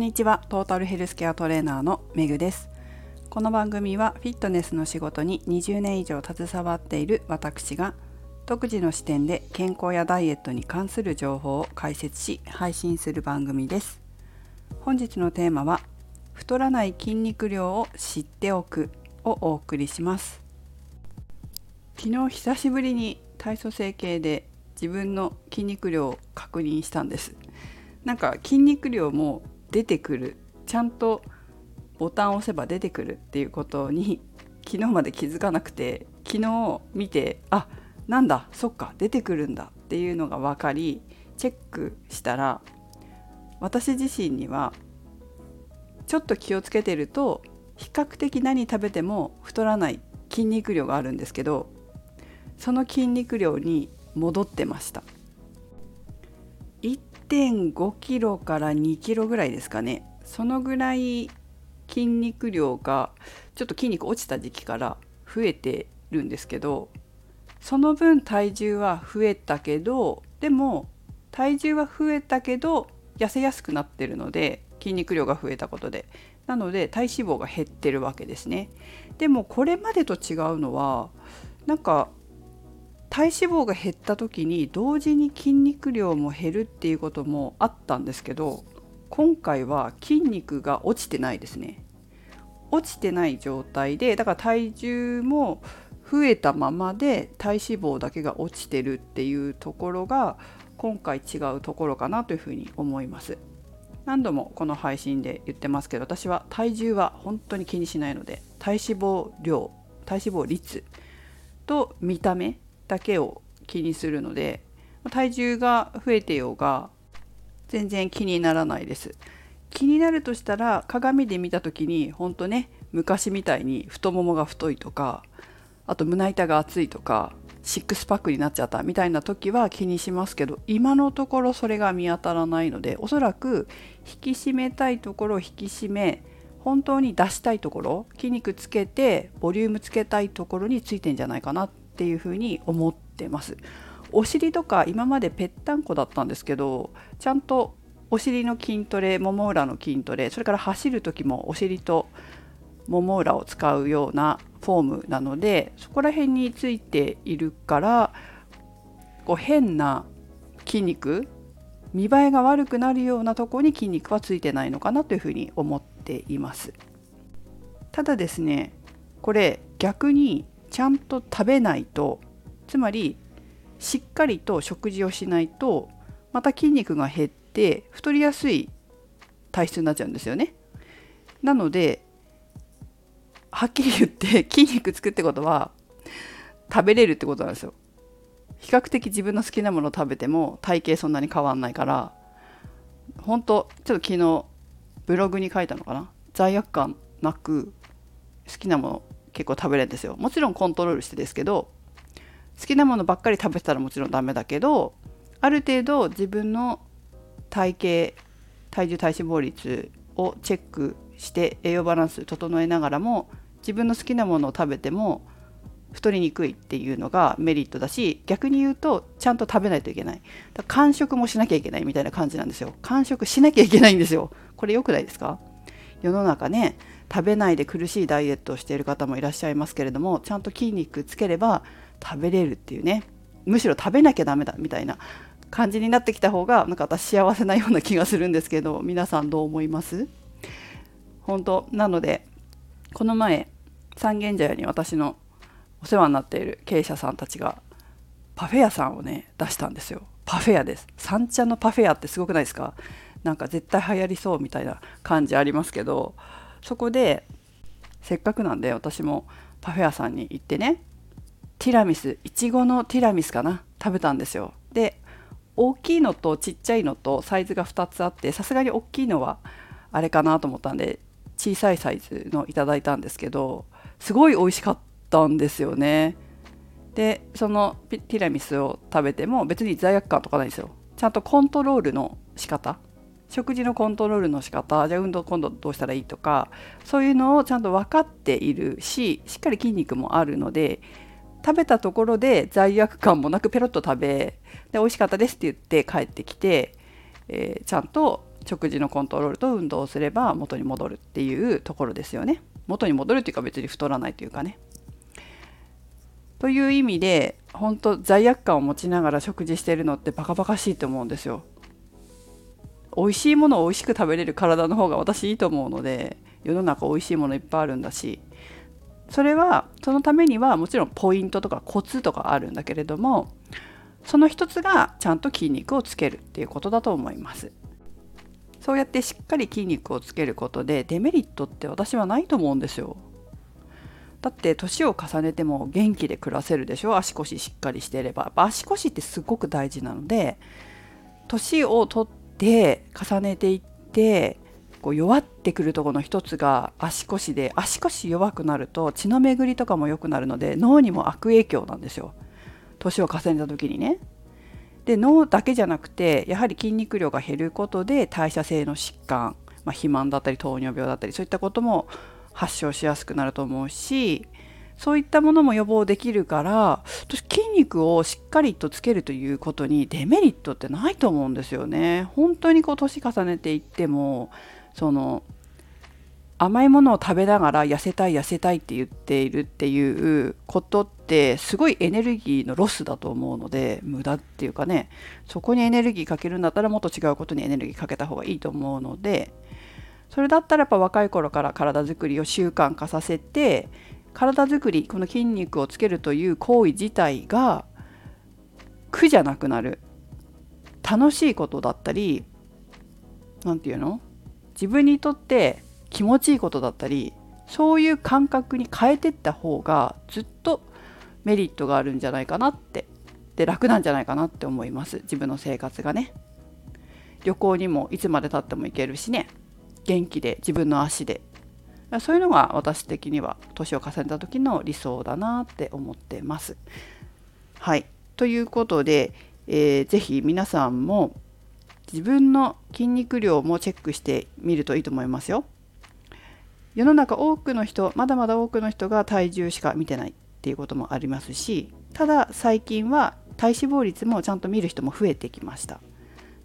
んにちは。トータルヘルスケアトレーナーのめぐです。この番組はフィットネスの仕事に20年以上携わっている私が独自の視点で健康やダイエットに関する情報を解説し配信する番組です。本日のテーマは太らない筋肉量を知っておくをお送りします。昨日久しぶりに体組成計で自分の筋肉量を確認したんです。なんか筋肉量も出てくるちゃんとボタンを押せば出てくるっていうことに 昨日まで気づかなくて昨日見てあなんだそっか出てくるんだっていうのが分かりチェックしたら私自身にはちょっと気をつけてると比較的何食べても太らない筋肉量があるんですけどその筋肉量に戻ってました。1.5キロから2キロぐらいですかね。そのぐらい筋肉量がちょっと筋肉落ちた時期から増えてるんですけどその分体重は増えたけどでも体重は増えたけど痩せやすくなってるので筋肉量が増えたことで。なので体脂肪が減ってるわけですね。でもこれまでと違うのはなんか体脂肪が減った時に同時に筋肉量も減るっていうこともあったんですけど今回は筋肉が落ちてないですね。落ちてない状態でだから体重も増えたままで体脂肪だけが落ちてるっていうところが今回違うところかなというふうに思います。何度もこの配信で言ってますけど私は体重は本当に気にしないので体脂肪量体脂肪率と見た目だけを気にするので体重が増えてようが全然気にならないです。気になるとしたら鏡で見た時に本当ね昔みたいに太ももが太いとかあと胸板が厚いとかシックスパックになっちゃったみたいな時は気にしますけど今のところそれが見当たらないのでおそらく引き締めたいところを引き締め本当に出したいところ筋肉つけてボリュームつけたいところについてんじゃないかなっていうふうに思ってます。お尻とか今までぺったんこだったんですけどちゃんとお尻の筋トレもも裏の筋トレそれから走る時もお尻ともも裏を使うようなフォームなのでそこら辺についているからこう変な筋肉見栄えが悪くなるようなとこに筋肉はついてないのかなというふうに思っていますただですねこれ逆にちゃんと食べないとつまりしっかりと食事をしないとまた筋肉が減って太りやすい体質になっちゃうんですよね。なのではっきり言って筋肉つくってことは食べれるってことなんですよ。比較的自分の好きなものを食べても体型そんなに変わんないから本当ちょっと昨日ブログに書いたのかな？罪悪感なく好きなもの結構食べれるんですよ。もちろんコントロールしてですけど好きなものばっかり食べてたらもちろんダメだけどある程度自分の体型体重体脂肪率をチェックして栄養バランス整えながらも自分の好きなものを食べても太りにくいっていうのがメリットだし逆に言うとちゃんと食べないといけない。だ完食もしなきゃいけないみたいな感じなんですよ。完食しなきゃいけないんですよ。これ良くないですか？世の中ね食べないで苦しいダイエットをしている方もいらっしゃいますけれどもちゃんと筋肉つければ食べれるっていうね。むしろ食べなきゃダメだみたいな感じになってきた方がなんか私幸せなような気がするんですけど皆さんどう思います？本当なのでこの前三軒茶屋に私のお世話になっている経営者さんたちがパフェ屋さんをね出したんですよ。パフェ屋です。三茶のパフェ屋ってすごくないですか？なんか絶対流行りそうみたいな感じありますけどそこでせっかくなんで私もパフェ屋さんに行ってねティラミスいちごのティラミスかな食べたんですよ。で大きいのとちっちゃいのとサイズが2つあってさすがに大きいのはあれかなと思ったんで小さいサイズのいただいたんですけどすごい美味しかったんですよね。でそのティラミスを食べても別に罪悪感とかないんですよ。ちゃんとコントロールの仕方食事のコントロールの仕方じゃあ運動今度どうしたらいいとかそういうのをちゃんと分かっているししっかり筋肉もあるので食べたところで罪悪感もなくペロッと食べで美味しかったですって言って帰ってきて、えー、ちゃんと食事のコントロールと運動をすれば元に戻るっていうところですよね。元に戻るっていうか別に太らないというかね。という意味で本当罪悪感を持ちながら食事してるのってバカバカしいと思うんですよ。美味しいものを美味しく食べれる体の方が私いいと思うので世の中美味しいものいっぱいあるんだしそれはそのためにはもちろんポイントとかコツとかあるんだけれどもその一つがちゃんと筋肉をつけるっていうことだと思います。そうやってしっかり筋肉をつけることでデメリットって私はないと思うんですよ。だって年を重ねても元気で暮らせるでしょ？足腰しっかりしていれば。足腰ってすごく大事なので年を取ってで重ねていってこう弱ってくるところの一つが足腰で足腰弱くなると血の巡りとかも良くなるので脳にも悪影響なんですよ年を重ねた時にね。で脳だけじゃなくてやはり筋肉量が減ることで代謝性の疾患、まあ、肥満だったり糖尿病だったりそういったことも発症しやすくなると思うしそういったものも予防できるから筋肉をしっかりとつけるということにデメリットってないと思うんですよね。本当にこう年重ねていってもその甘いものを食べながら痩せたい痩せたいって言っているっていうことってすごいエネルギーのロスだと思うので無駄っていうかねそこにエネルギーかけるんだったらもっと違うことにエネルギーかけた方がいいと思うのでそれだったらやっぱ若い頃から体づくりを習慣化させて体づくりこの筋肉をつけるという行為自体が苦じゃなくなる。楽しいことだったり何て言うの？自分にとって気持ちいいことだったりそういう感覚に変えてった方がずっとメリットがあるんじゃないかなって。で楽なんじゃないかなって思います。自分の生活がね。旅行にもいつまでたっても行けるしね。元気で自分の足で。そういうのが私的には年を重ねた時の理想だなって思ってます。はいということで、えー、ぜひ皆さんも自分の筋肉量もチェックしてみるといいと思いますよ。世の中多くの人まだまだ多くの人が体重しか見てないっていうこともありますしただ最近は体脂肪率もちゃんと見る人も増えてきました。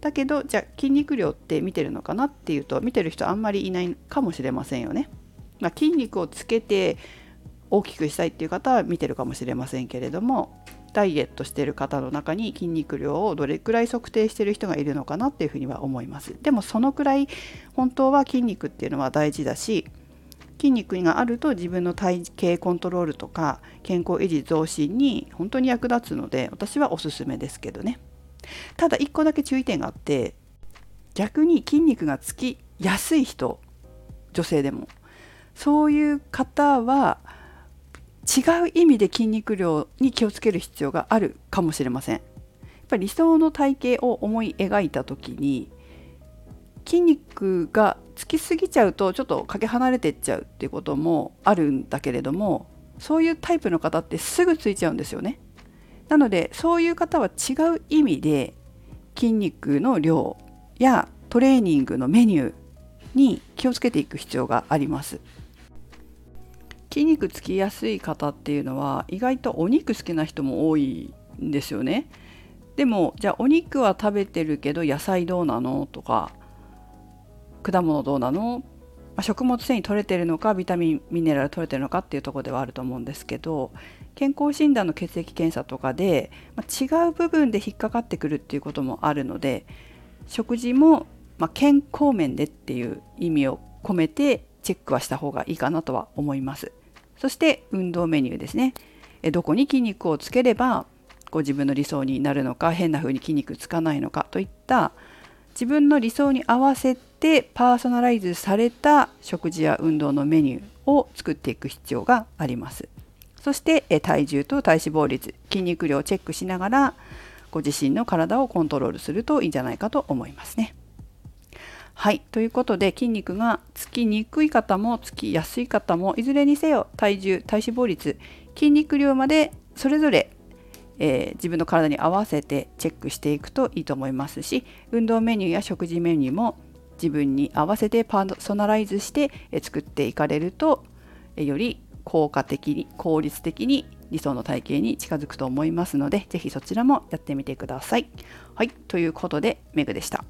だけどじゃあ筋肉量って見てるのかなっていうと見てる人あんまりいないかもしれませんよね。まあ、筋肉をつけて大きくしたいっていう方は見てるかもしれませんけれどもダイエットしてる方の中に筋肉量をどれくらい測定してる人がいるのかなっていうふうには思いますでもそのくらい本当は筋肉っていうのは大事だし筋肉があると自分の体型コントロールとか健康維持増進に本当に役立つので私はおすすめですけどね。ただ1個だけ注意点があって逆に筋肉がつきやすい人女性でもそういう方は違う意味で筋肉量に気をつける必要があるかもしれません。やっぱり理想の体型を思い描いた時に筋肉がつきすぎちゃうとちょっとかけ離れてっちゃうっていうこともあるんだけれどもそういうタイプの方ってすぐついちゃうんですよね。なのでそういう方は違う意味で筋肉の量やトレーニングのメニューに気をつけていく必要があります。筋肉つきやすい方っていうのは意外とお肉好きな人も多いんですよね。でもじゃあお肉は食べてるけど野菜どうなのとか果物どうなのまあ、食物繊維取れてるのかビタミンミネラル取れてるのかっていうとこではあると思うんですけど健康診断の血液検査とかで、まあ、違う部分で引っかかってくるっていうこともあるので食事も、まあ、健康面でっていう意味を込めてチェックはした方がいいかなとは思いますそして運動メニューですねどこに筋肉をつければご自分の理想になるのか変な風に筋肉つかないのかといった自分の理想に合わせてパーソナライズされた食事や運動のメニューを作っていく必要があります。そして体重と体脂肪率筋肉量をチェックしながらご自身の体をコントロールするといいんじゃないかと思いますね。はいということで筋肉がつきにくい方もつきやすい方もいずれにせよ体重体脂肪率筋肉量までそれぞれえー、自分の体に合わせてチェックしていくといいと思いますし運動メニューや食事メニューも自分に合わせてパーソナライズして作っていかれるとより効果的に効率的に理想の体型に近づくと思いますので是非そちらもやってみてください。はいということでメグでした。